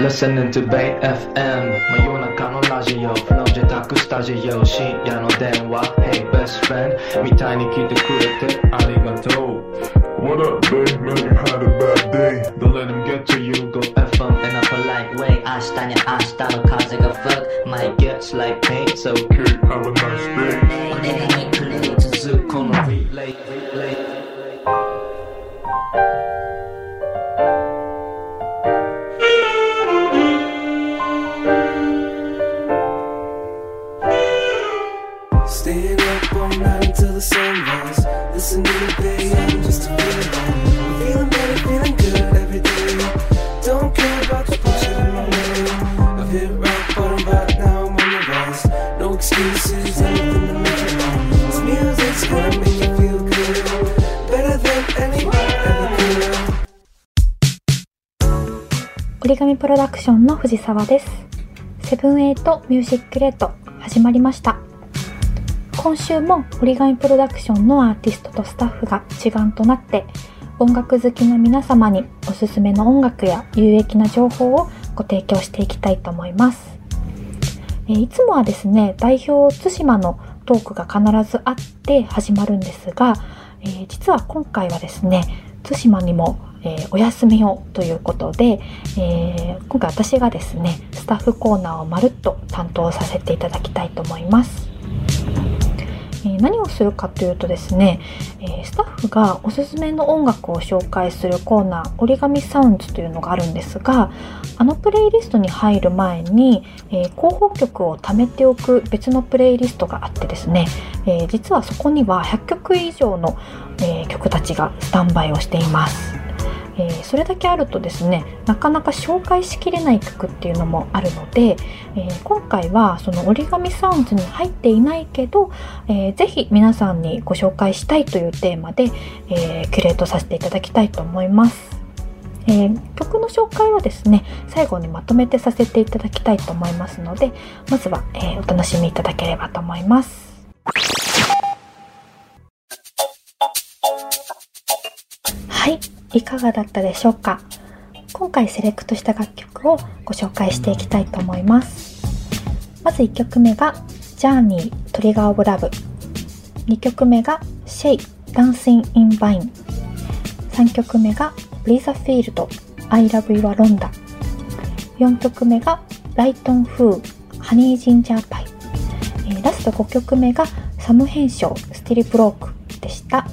Listening to Bay FM 真夜中のラジオ Flow ジェタックスタジオ深夜の電話 Hey best friend みたいに聞いてくれてありがとう What up, babe? Man, you had a bad day. Don't let them get to you Go FM in a polite way 明日に明日の風が吹く Might get like pain So Okay, have a nice day. お願いにプレイ続くこの relay relay Listening to Bay FM just to feel right. I'm feeling better, feeling good every day. Don't care about the bullshit in my way. I've hit rock bottom, but now I'm on the rise. No excuses, anything to make it right. This music's gonna make you feel good. Better than anyone ever could. 折り紙プロダクションの藤沢です。セブンエイトミュージックレート始まりました。今週も折り紙プロダクションのアーティストとスタッフが一丸となって音楽好きな皆様におすすめの音楽や有益な情報をご提供していきたいと思います。えいつもはですね、代表対馬のトークが必ずあって始まるんですが、えー実は今回はですね、対馬にも、えーお休みをということで、えー今回私がですね、スタッフコーナーをまるっと担当させていただきたいと思います。え何をするかというとですね、えスタッフがおすすめの音楽を紹介するコーナー折り紙サウンズというのがあるんですがあのプレイリストに入る前に、えー候補曲を貯めておく別のプレイリストがあってですね、え実はそこには100曲以上の、え曲たちがスタンバイをしています。えーそれだけあるとですねなかなか紹介しきれない曲っていうのもあるので、えー今回はその折り紙サウンズに入っていないけど、えーぜひ皆さんにご紹介したいというテーマで、えーキュレートさせていただきたいと思います。えー曲の紹介はですね最後にまとめてさせていただきたいと思いますのでまずは、えーお楽しみいただければと思います。い、かがだったでしょうか？今回セレクトした楽曲をご紹介していきたいと思います。まず1曲目が「ジャーニートリガー・オブ・ラブ」2曲目が「シェイダンシン・イン・バイン」3曲目が「ブリザ・フィールド I Love Your Londa」4曲目が「ライトン・フーハニー・ジンジャー・パイ」えラスト5曲目が「サム編集スティル・ブローク」でした。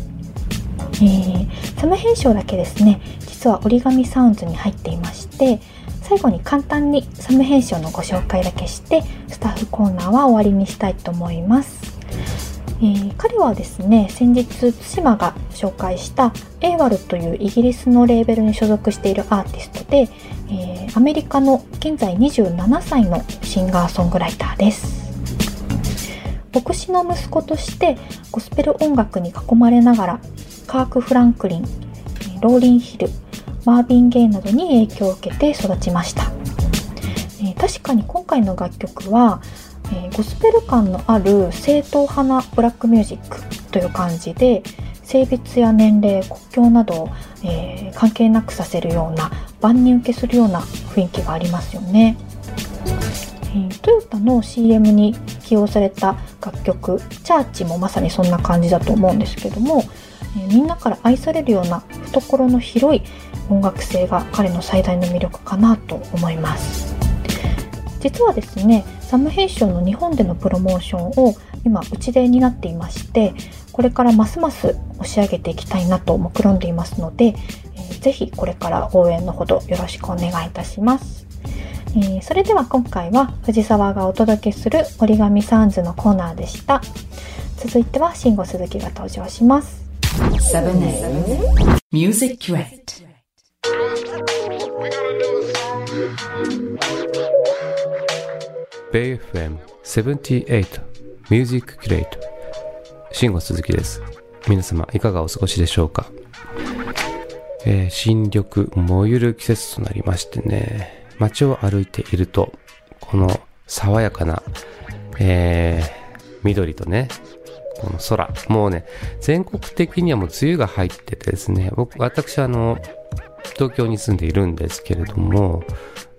えーサム編集だけですね。実は折り紙サウンズに入っていまして最後に簡単にサム編集のご紹介だけしてスタッフコーナーは終わりにしたいと思います、えー彼はですね先日対馬が紹介したエーワルというイギリスのレーベルに所属しているアーティストで、えーアメリカの現在27歳のシンガーソングライターです。牧師の息子としてゴスペル音楽に囲まれながらカーク・フランクリンローリン・ヒルマービン・ゲイなどに影響を受けて育ちました、え確かに今回の楽曲は、えゴスペル感のある正統派なブラックミュージックという感じで性別や年齢国境などを、えー関係なくさせるような万人受けするような雰囲気がありますよね。えトヨタの CM に起用された楽曲「チャーチ」もまさにそんな感じだと思うんですけども、えみんなから愛されるような懐の広い音楽性が彼の最大の魅力かなと思います。実はですねサム編集の日本でのプロモーションを今うちでになっていましてこれからますます押し上げていきたいなと目論んでいますので、えーぜひこれから応援のほどよろしくお願いいたします。えーそれでは今回は藤沢がお届けする折り紙サンズのコーナーでした。続いては慎吾鈴木が登場します。7A Music Crate. BayFM78 ミュージックキュレート慎吾鈴木です。皆様いかがお過ごしでしょうか、えー新緑燃ゆる季節となりましてね。街を歩いているとこの爽やかな、えー緑とねこの空もうね全国的にはもう梅雨が入っててですね僕私あの東京に住んでいるんですけれども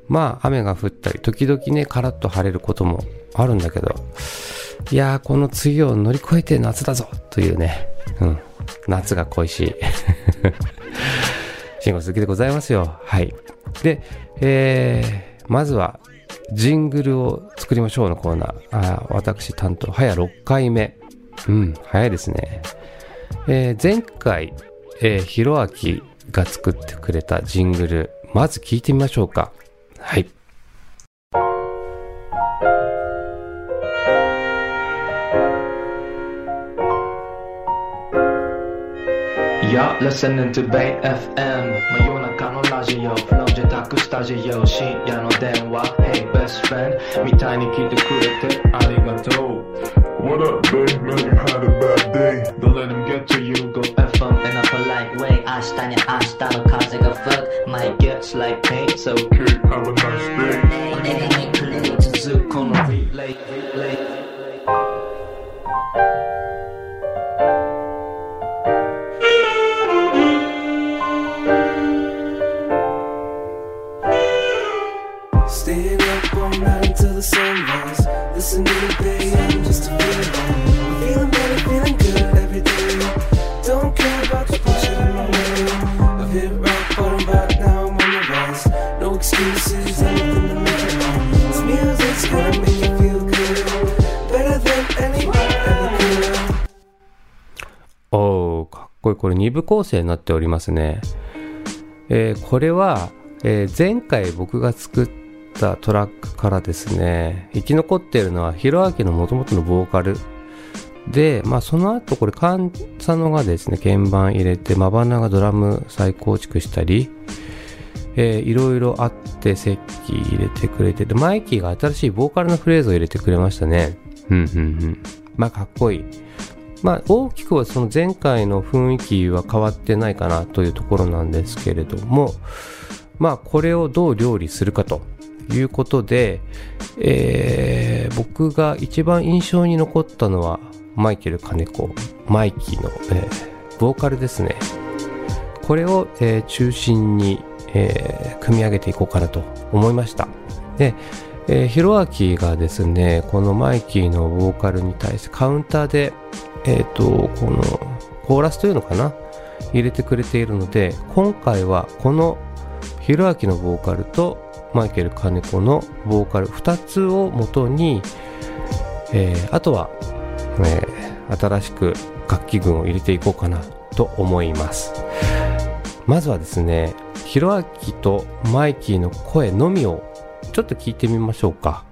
まあ雨が降ったり、時々ね、カラッと晴れることもあるんだけど、いやー、この梅雨を乗り越えて夏だぞというね、うん、夏が恋しい。慎吾好きでございますよ。はい。で、えー、まずは、ジングルを作りましょうのコーナー。あ私担当、早6回目。うん、早いですね。えー、前回、えー、ひろあきが作ってくれたジングル、まず聞いてみましょうか。はい。You're listening to Bay FM 真夜中のラジオ From 自宅スタジオ深夜の電話 Hey best friend みたいに聞いてくれてありがとう What up, babe? Man, you had a bad day. Don't let him get to you. Go F up in a polite way. I stand it, I style, causing a fuck. My guts like paint, so. Okay, have a nice day. Stay relay. Staying up all night until the sun rises. Listen to the. Bottom, but now I'm on the rise. No excuses, anything to make it wrong. This music's gonna make you feel good. Better than anyone ever could. おー、かっこいい。これ2部構成になっておりますね。えーこれは、えー前回僕が作ったトラックからですね、生き残っているのはヒロアキの元々のボーカル。で、まあその後これカンサノがですね、鍵盤入れて、マバナがドラム再構築したり、えーいろいろあって、セッキー入れてくれて、で、マイキーが新しいボーカルのフレーズを入れてくれましたね。うん、うん、うん。まあかっこいい。まあ、大きくはその前回の雰囲気は変わってないかなというところなんですけれども、まあ、これをどう料理するかということで、えー僕が一番印象に残ったのは、マイケル金子、マイキーの、えーボーカルですね。これを、えー中心に、えー組み上げていこうかなと思いました。で、えー、ヒロアキがですね、このマイキーのボーカルに対してカウンターで、えっ、と、このコーラスというのかな？入れてくれているので、今回はこのヒロアキのボーカルとマイケル金子のボーカル2つを元に、えーあとは、えー新しく楽器群を入れていこうかなと思います。まずはですね、ひろあきとマイキーの声のみをちょっと聞いてみましょうか。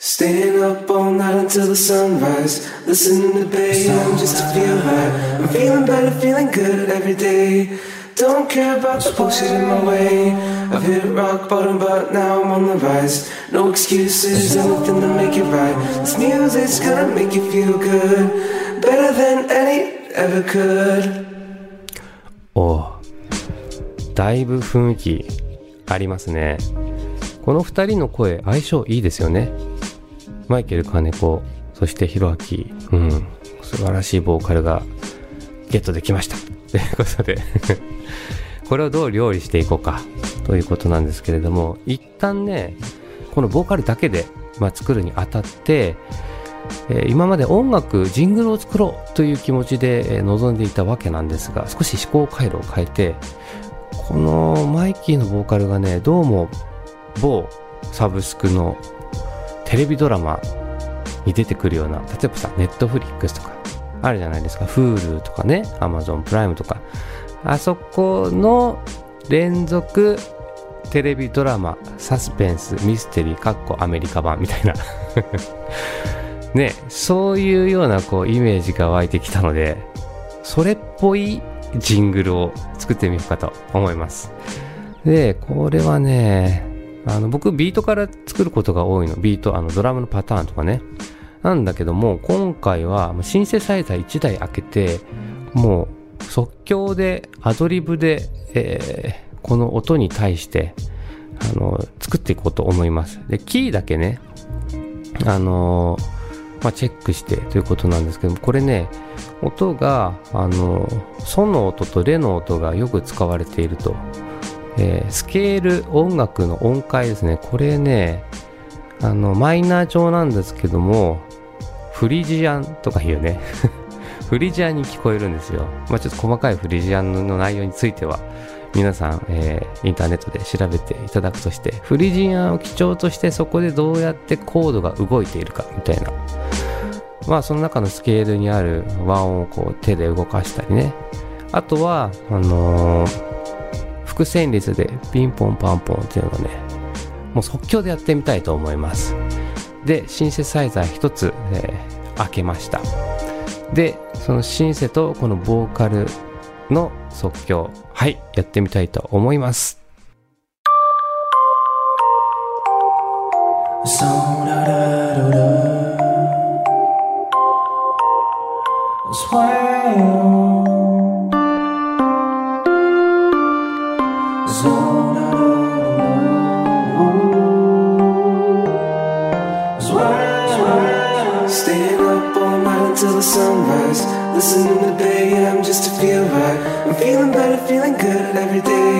Staying up all night until the sunrise. Listening to Bay I'm just to feel high. I'm feeling better, feeling good every day. Don't care about the bullshit in my way. I've hit rock bottom, but now I'm on the rise. No excuses, anything to make it right. This music's gonna make you feel good. Better than any ever could. おうだいぶ雰囲気ありますねこの2人の声相性いいですよねマイケル金子そしてヒロアキうん素晴らしいボーカルがゲットできましたということでこれをどう料理していこうかということなんですけれども一旦ねこのボーカルだけで、まあ、作るにあたってえー今まで音楽ジングルを作ろうという気持ちで、えー臨んでいたわけなんですが少し思考回路を変えてこのマイキーのボーカルがねどうも某サブスクのテレビドラマに出てくるような例えばさネットフリックスとかあるじゃないですか。Hulu とかね Amazon プライムとか。あそこの連続テレビドラマサスペンスミステリーかっこアメリカ版みたいな ね、そういうようなこうイメージが湧いてきたので、それっぽいジングルを作ってみようかと思います。で、これはね、あの僕ビートから作ることが多いの。ビート、あのドラムのパターンとかね。なんだけども、今回はシンセサイザー1台開けて、もう即興でアドリブで、えーこの音に対して、あの、作っていこうと思います。で、キーだけね、あのまあ、チェックしてということなんですけども、これね、音が、あの、ソの音とレの音がよく使われているとえースケール音楽の音階ですね。これね、あの、マイナー調なんですけども、フリジアンとか言うね。フリジアンに聞こえるんですよ。まあちょっと細かいフリジアンの内容については、皆さん、えーインターネットで調べていただくとして、フリジアンを基調としてそこでどうやってコードが動いているかみたいな。まあその中のスケールにある和音をこう手で動かしたりね。あとは、あのー伏線率でピンポンパンポンっていうのをね、もう即興でやってみたいと思います。で、シンセサイザー一つ、えー開けました。で、そのシンセとこのボーカルの即興、はい、やってみたいと思います。So da da da da. Sway. Till the sunrise. Listening to Bay AM just to feel right. I'm feeling better, feeling good every day.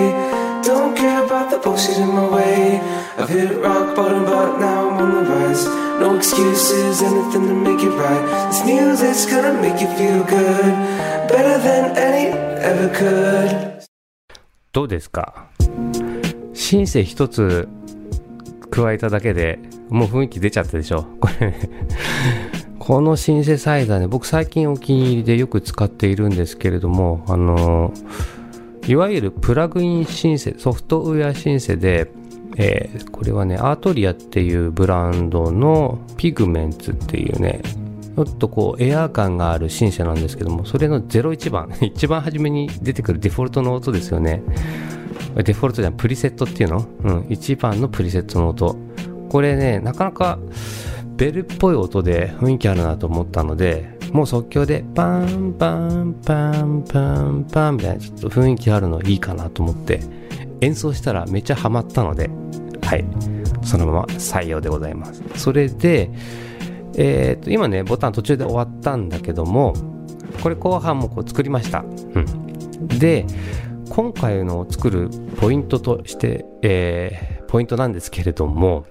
Don't care about the bullshit in my way. I've hit rock bottom, but now I'm on the rise. No excuses, anything to make it right. This music's gonna make you feel good, better than any ever could. どうですかシンセ一つ加えただけでもう雰囲気出ちゃったでしょこれねこのシンセサイザーね僕最近お気に入りでよく使っているんですけれどもあのいわゆるプラグインシンセソフトウェアシンセで、えーこれはねアートリアっていうブランドのピグメンツっていうねちょっとこうエアー感があるシンセなんですけどもそれの01番 一番初めに出てくるデフォルトの音ですよね。デフォルトじゃんプリセットっていうの？うん1番のプリセットの音。これねなかなかベルっぽい音で雰囲気あるなと思ったのでもう即興でパンパンパンパンパンみたいなちょっと雰囲気あるのいいかなと思って演奏したらめっちゃハマったのではい。そのまま採用でございます。それでえー、と今ねボタン途中で終わったんだけどもこれ後半もこう作りました、うん、で今回の作るポイントとして、えーポイントなんですけれども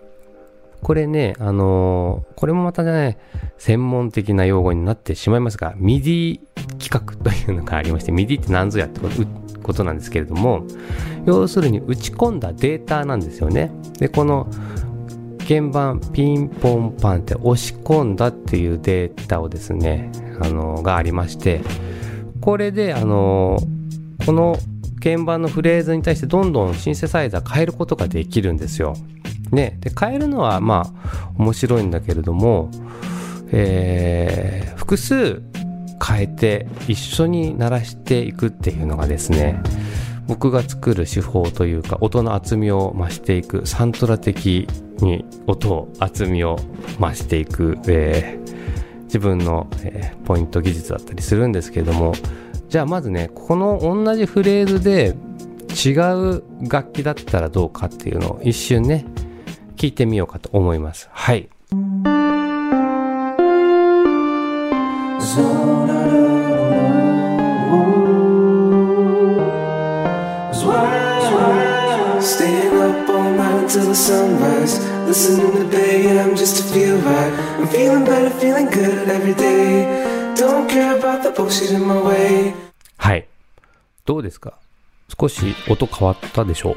これね、あのーこれもまたね、専門的な用語になってしまいますが、MIDI 企画というのがありまして、MIDI って何ぞやってことことなんですけれども、要するに打ち込んだデータなんですよね。で、この鍵盤ピンポンパンって押し込んだっていうデータをですね、あのがありまして、これで、あのこの鍵盤のフレーズに対してどんどんシンセサイザー変えることができるんですよ。ね、で変えるのはまあ面白いんだけれども、えー複数変えて一緒に鳴らしていくっていうのがですね僕が作る手法というか音の厚みを増していくサントラ的に音を厚みを増していく、えー自分の、えーポイント技術だったりするんですけれどもじゃあまずねこの同じフレーズで違う楽器だったらどうかっていうのを一瞬ね聞いてみようかと思いますはい Staying up all night until the sunrise. Listening to Bay AM just to feel right. I'm feeling better, feeling good every day. Don't care about the bullshit in my way. はいどうですか少し音変わったでしょう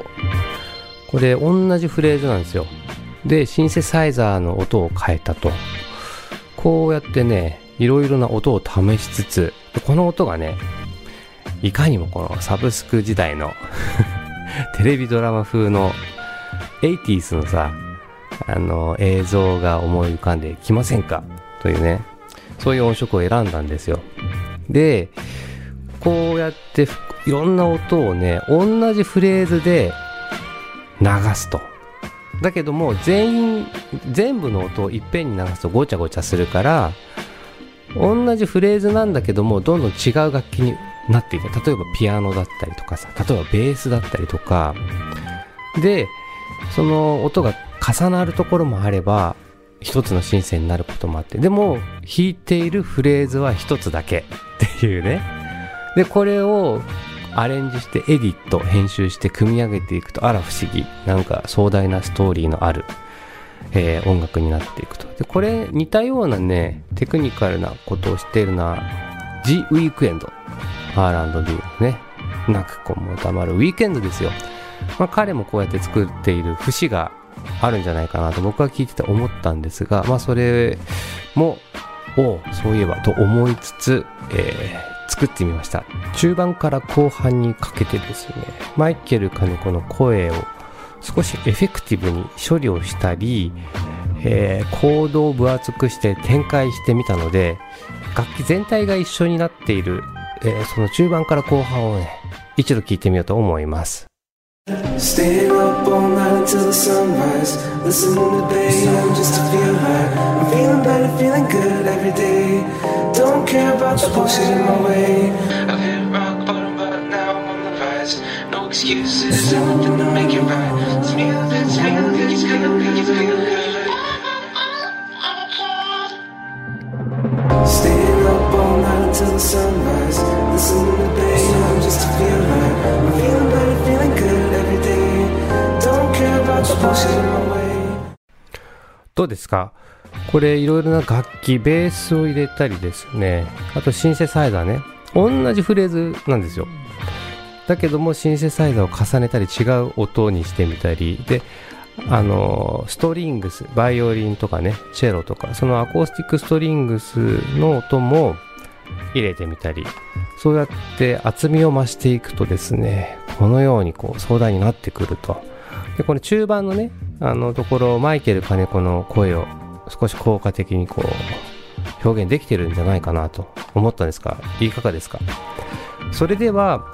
これ同じフレーズなんですよでシンセサイザーの音を変えたと。こうやってねいろいろな音を試しつつこの音がねいかにもこのサブスク時代の テレビドラマ風の 80s のさあの映像が思い浮かんできませんか？というねそういう音色を選んだんですよ。でこうやっていろんな音をね同じフレーズで流すと。だけども全員全部の音をいっぺんに流すとごちゃごちゃするから同じフレーズなんだけどもどんどん違う楽器になっていく。例えばピアノだったりとかさ例えばベースだったりとか。でその音が重なるところもあれば一つのシンセになることもあって。でも弾いているフレーズは一つだけっていうね。でこれをアレンジしてエディット編集して組み上げていくとあら不思議なんか壮大なストーリーのある、えー音楽になっていくと。でこれ似たようなねテクニカルなことをしているのは The Weekend R&B のね泣く子も黙るウィーケンドですよ、まあ、彼もこうやって作っている節があるんじゃないかなと僕は聞いてて思ったんですがまあそれもおそういえばと思いつつ、えー作ってみました。中盤から後半にかけてですね。マイケル金子の声を少しエフェクティブに処理をしたり、えーコードを分厚くして展開してみたので楽器全体が一緒になっている、えーその中盤から後半をね一度聴いてみようと思います。Staying up all night until the sunrise. Listening to the AM just to feel high. I'm feeling better, feeling good every day. Don't care about the bullshit in my way. I've hit rock bottom, but now I'm on the rise. No excuses, nothing to make it right. It's me, it's me, it's gonna make you feel good. Staying up all night until the sunrise. Listening to AM just どうですか？これいろいろな楽器ベースを入れたりですね。あとシンセサイザーね。同じフレーズなんですよ。だけどもシンセサイザーを重ねたり違う音にしてみたり。であのストリングスバイオリンとかねチェロとかそのアコースティックストリングスの音も入れてみたり。そうやって厚みを増していくとですねこのようにこう壮大になってくると。でこの中盤のねあのところマイケル金子の声を少し効果的にこう表現できてるんじゃないかなと思ったんですがいかがですか？それでは、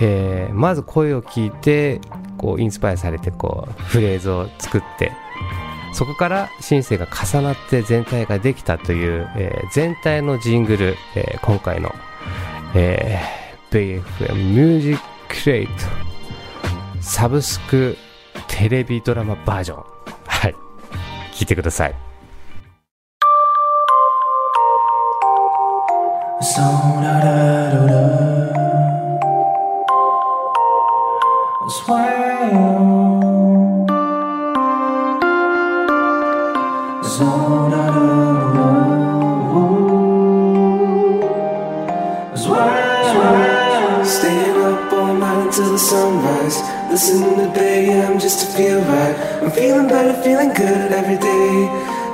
えーまず声を聞いてこうインスパイアされてこうフレーズを作ってそこからシンセが重なって全体ができたという、えー全体のジングル、えー今回の、えー、BFM ミュージックレイトサブスクテレビドラマバージョン。はい。聞いてください。Just to feel right. I'm feeling better, feeling good every day.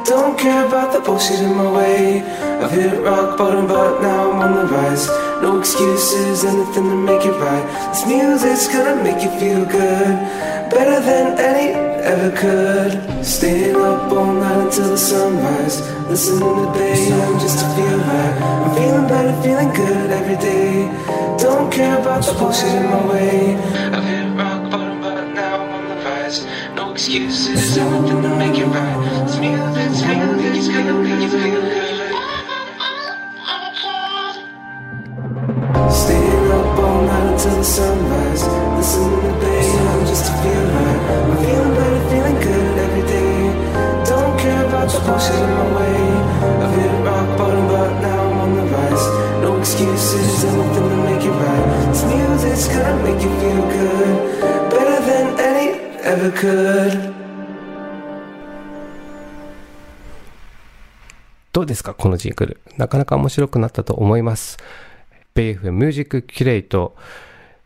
Don't care about the bullshit in my way. I've hit rock bottom, but now I'm on the rise. No excuses, anything to make it right. This music's gonna make you feel good, better than any ever could. Staying up all night until the sunrise. Listening to AM just to feel right. I'm feeling better, feeling good every day. Don't care about the bullshit in my way. No excuses, anything to make it right. Music's music, it's gonna make you feel good. Staying up all night until the sunrise. Listening to AM just to feel right. I'm feeling better, feeling good every day. Don't care about the bullshit in my way. I've hit rock bottom, but now I'm on the rise. No excuses, anything to make it right. This music's gonna make you feel good, ever could. どうですかこのジングル。なかなか面白くなったと思います。ベイフミュージック Curate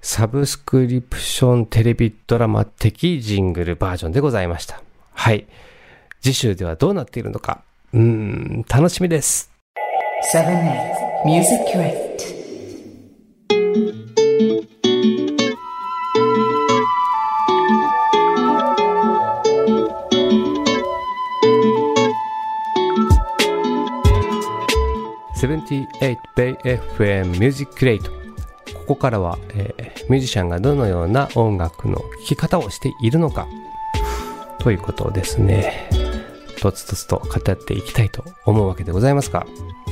サブスクリプションテレビドラマ的ジングルバージョンでございました。はい。次週ではどうなっているのか。うーん、楽しみです。7A Music Crate. 78 Bay FM Music Crate ここからは、えーミュージシャンがどのような音楽の聴き方をしているのか。ということをですね。とつとつと語っていきたいと思うわけでございますが、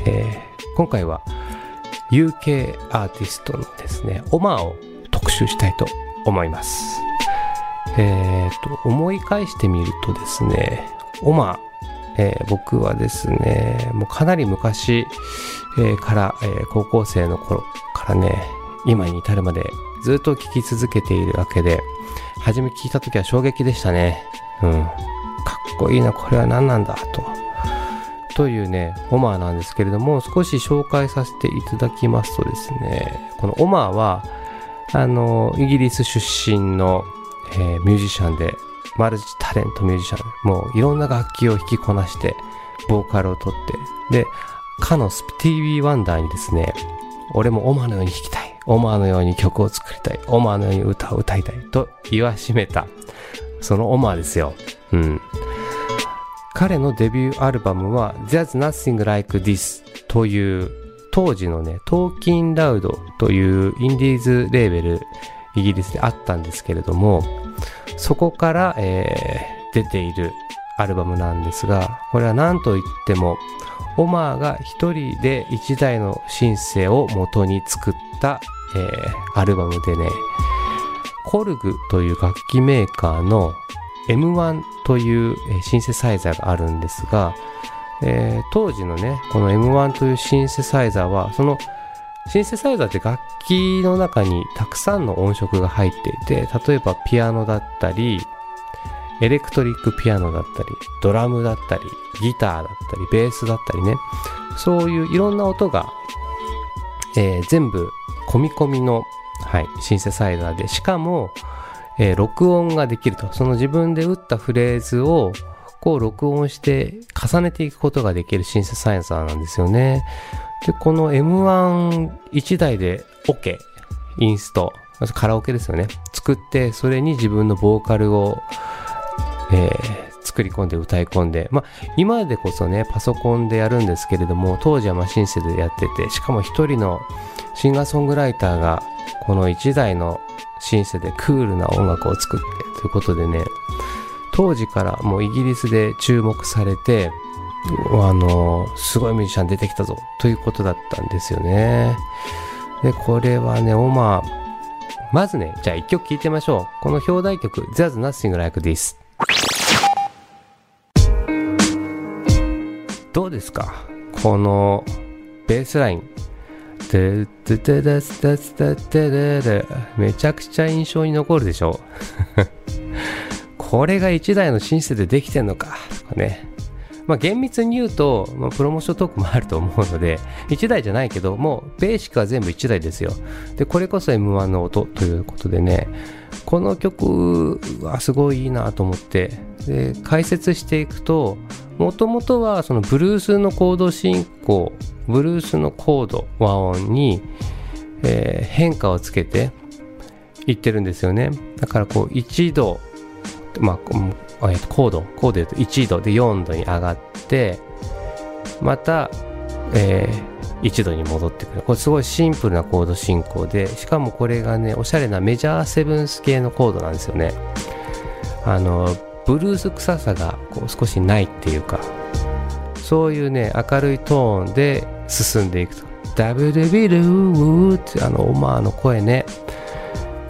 えー今回は UK アーティストのですねオマーを特集したいと思います。えー、と思い返してみるとですねオマーえー僕はですね、もうかなり昔、えーから、えー高校生の頃からね、今に至るまでずっと聴き続けているわけで、初め聞いた時は衝撃でしたね。うん。かっこいいな、これは何なんだ、と。というね、オマーなんですけれども、少し紹介させていただきますとですね、このオマーは、あの、イギリス出身の、えー、ミュージシャンで、マルチタレントミュージシャン、もういろんな楽器を弾きこなして、ボーカルをとって、で、かのスティービー・ワンダーにですね、俺もオマのように弾きたい。オマのように曲を作りたい。オマのように歌を歌いたい。と言わしめた。そのオマですよ。うん。彼のデビューアルバムは There's Nothing Like This という当時のね、トーキンラウドというインディーズレーベルイギリスであったんですけれども、そこから、えー、出ているアルバムなんですが、これは何と言っても、オマーが一人で一台のシンセを元に作った、えー、アルバムでね、コルグという楽器メーカーの M1 というシンセサイザーがあるんですが、えー、当時のね、この M1 というシンセサイザーは、そのシンセサイザーって楽器の中にたくさんの音色が入っていて、例えばピアノだったり、エレクトリックピアノだったり、ドラムだったり、ギターだったり、ベースだったりね、そういういろんな音が、えー、全部込み込みの、はい、シンセサイザーで、しかも、えー、録音ができると。その自分で打ったフレーズを、こう録音して重ねていくことができるシンセサイザーなんですよね。で、この M11 台で OK、インスト、カラオケですよね。作って、それに自分のボーカルを、えー、作り込んで歌い込んで、まあ、今でこそね、パソコンでやるんですけれども、当時はまシンセでやってて、しかも一人のシンガーソングライターが、この1台のシンセでクールな音楽を作ってということでね当時からもうイギリスで注目されてあの、すごいミュージシャン出てきたぞということだったんですよね。で、これはね、オマー、まずね、じゃあ一曲聴いてみましょう。この表題曲、There's Nothing Like This。どうですか？このベースライン。めちゃくちゃ印象に残るでしょこれが一台のシンセでできてんのかね。まあ厳密に言うと、まあ、プロモーショントークもあると思うので 1台じゃないけどもうベーシックは全部1台ですよ。でこれこそ M1 の音ということでねこの曲はすごいいいなと思ってで解説していくともともとはそのブルースのコード進行ブルースのコード和音に、えー、変化をつけていってるんですよね。だからこう1度まあ、えー、コードコードで言うと1度で4度に上がってまた、えー、1度に戻ってくる。これすごいシンプルなコード進行でしかもこれがねおしゃれなメジャーセブンス系のコードなんですよね。あのブルース臭さがこう少しないっていうかそういうね明るいトーンで進んでいくと。ダブルビルーってあのオマーの声ね。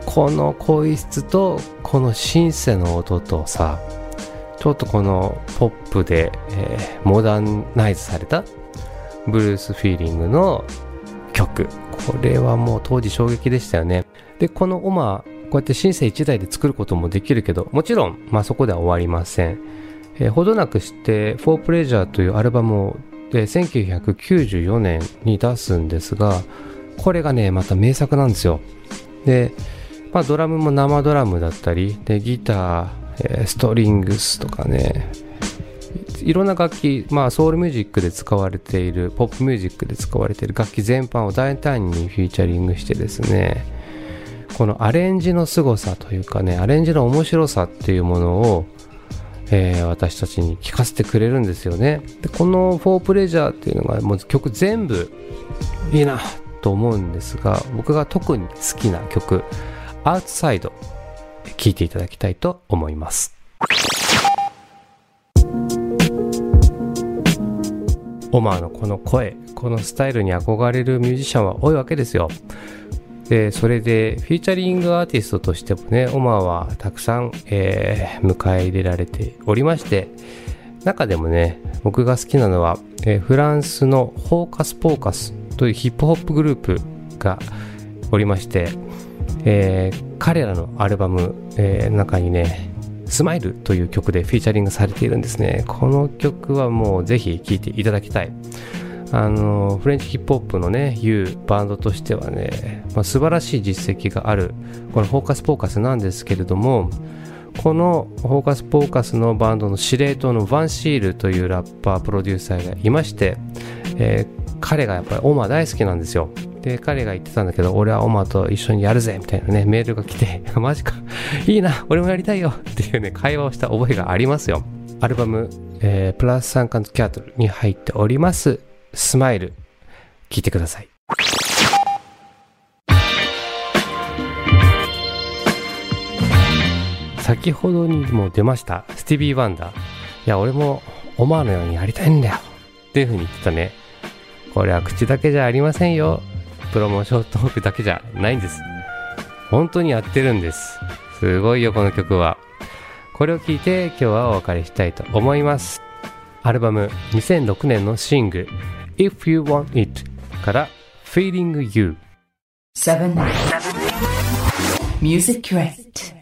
この声質とこのシンセの音とさちょっとこのポップで、えー、モダンナイズされたブルースフィーリングの曲。これはもう当時衝撃でしたよね。でこのオマーこうやってシンセ1台で作ることもできるけどもちろん、まあ、そこでは終わりません、えー、ほどなくして「For Pleasure」というアルバムをで1994年に出すんですがこれがねまた名作なんですよ。で、まあ、ドラムも生ドラムだったりでギター、えー、ストリングスとかねいろんな楽器、まあ、ソウルミュージックで使われているポップミュージックで使われている楽器全般を大胆にフィーチャリングしてですねこのアレンジの凄さというかねアレンジの面白さっていうものをえー、私たちに聴かせてくれるんですよね。でこの「フォープレジャーっていうのがもう曲全部いいなと思うんですが僕が特に好きな曲「アウトサイド」聴いていただきたいと思います。オマーのこの声このスタイルに憧れるミュージシャンは多いわけですよ。でそれでフィーチャリングアーティストとしてもねオマーはたくさん、えー、迎え入れられておりまして中でもね僕が好きなのは、えー、フランスのホーカスポーカスというヒップホップグループがおりまして、えー彼らのアルバム、えー中にね「スマイルという曲でフィーチャリングされているんですね。この曲はもうぜひ聴いていただきたい。あのフレンチヒップホップのね U バンドとしてはね、まあ、素晴らしい実績があるこのフォーカス・ポーカスなんですけれどもこのフォーカス・ポーカスのバンドの司令塔のヴァンシールというラッパープロデューサーがいまして、えー彼がやっぱりオマ大好きなんですよ。で彼が言ってたんだけど俺はオマと一緒にやるぜみたいなねメールが来て マジか。いいな俺もやりたいよ。っていうね会話をした覚えがありますよ。アルバム、えープラス3カントキャトルに入っております。スマイル。聞いてください。先ほどにも出ましたスティービー・ワンダー。いや俺もオマーのようにやりたいんだよ。っていう風に言ってたね。これは口だけじゃありませんよ。プロモーショントークだけじゃないんです。本当にやってるんです。すごいよこの曲は。これを聞いて今日はお別れしたいと思います。アルバム2006年のシング If You Want It から Feeling You 7 Music Crate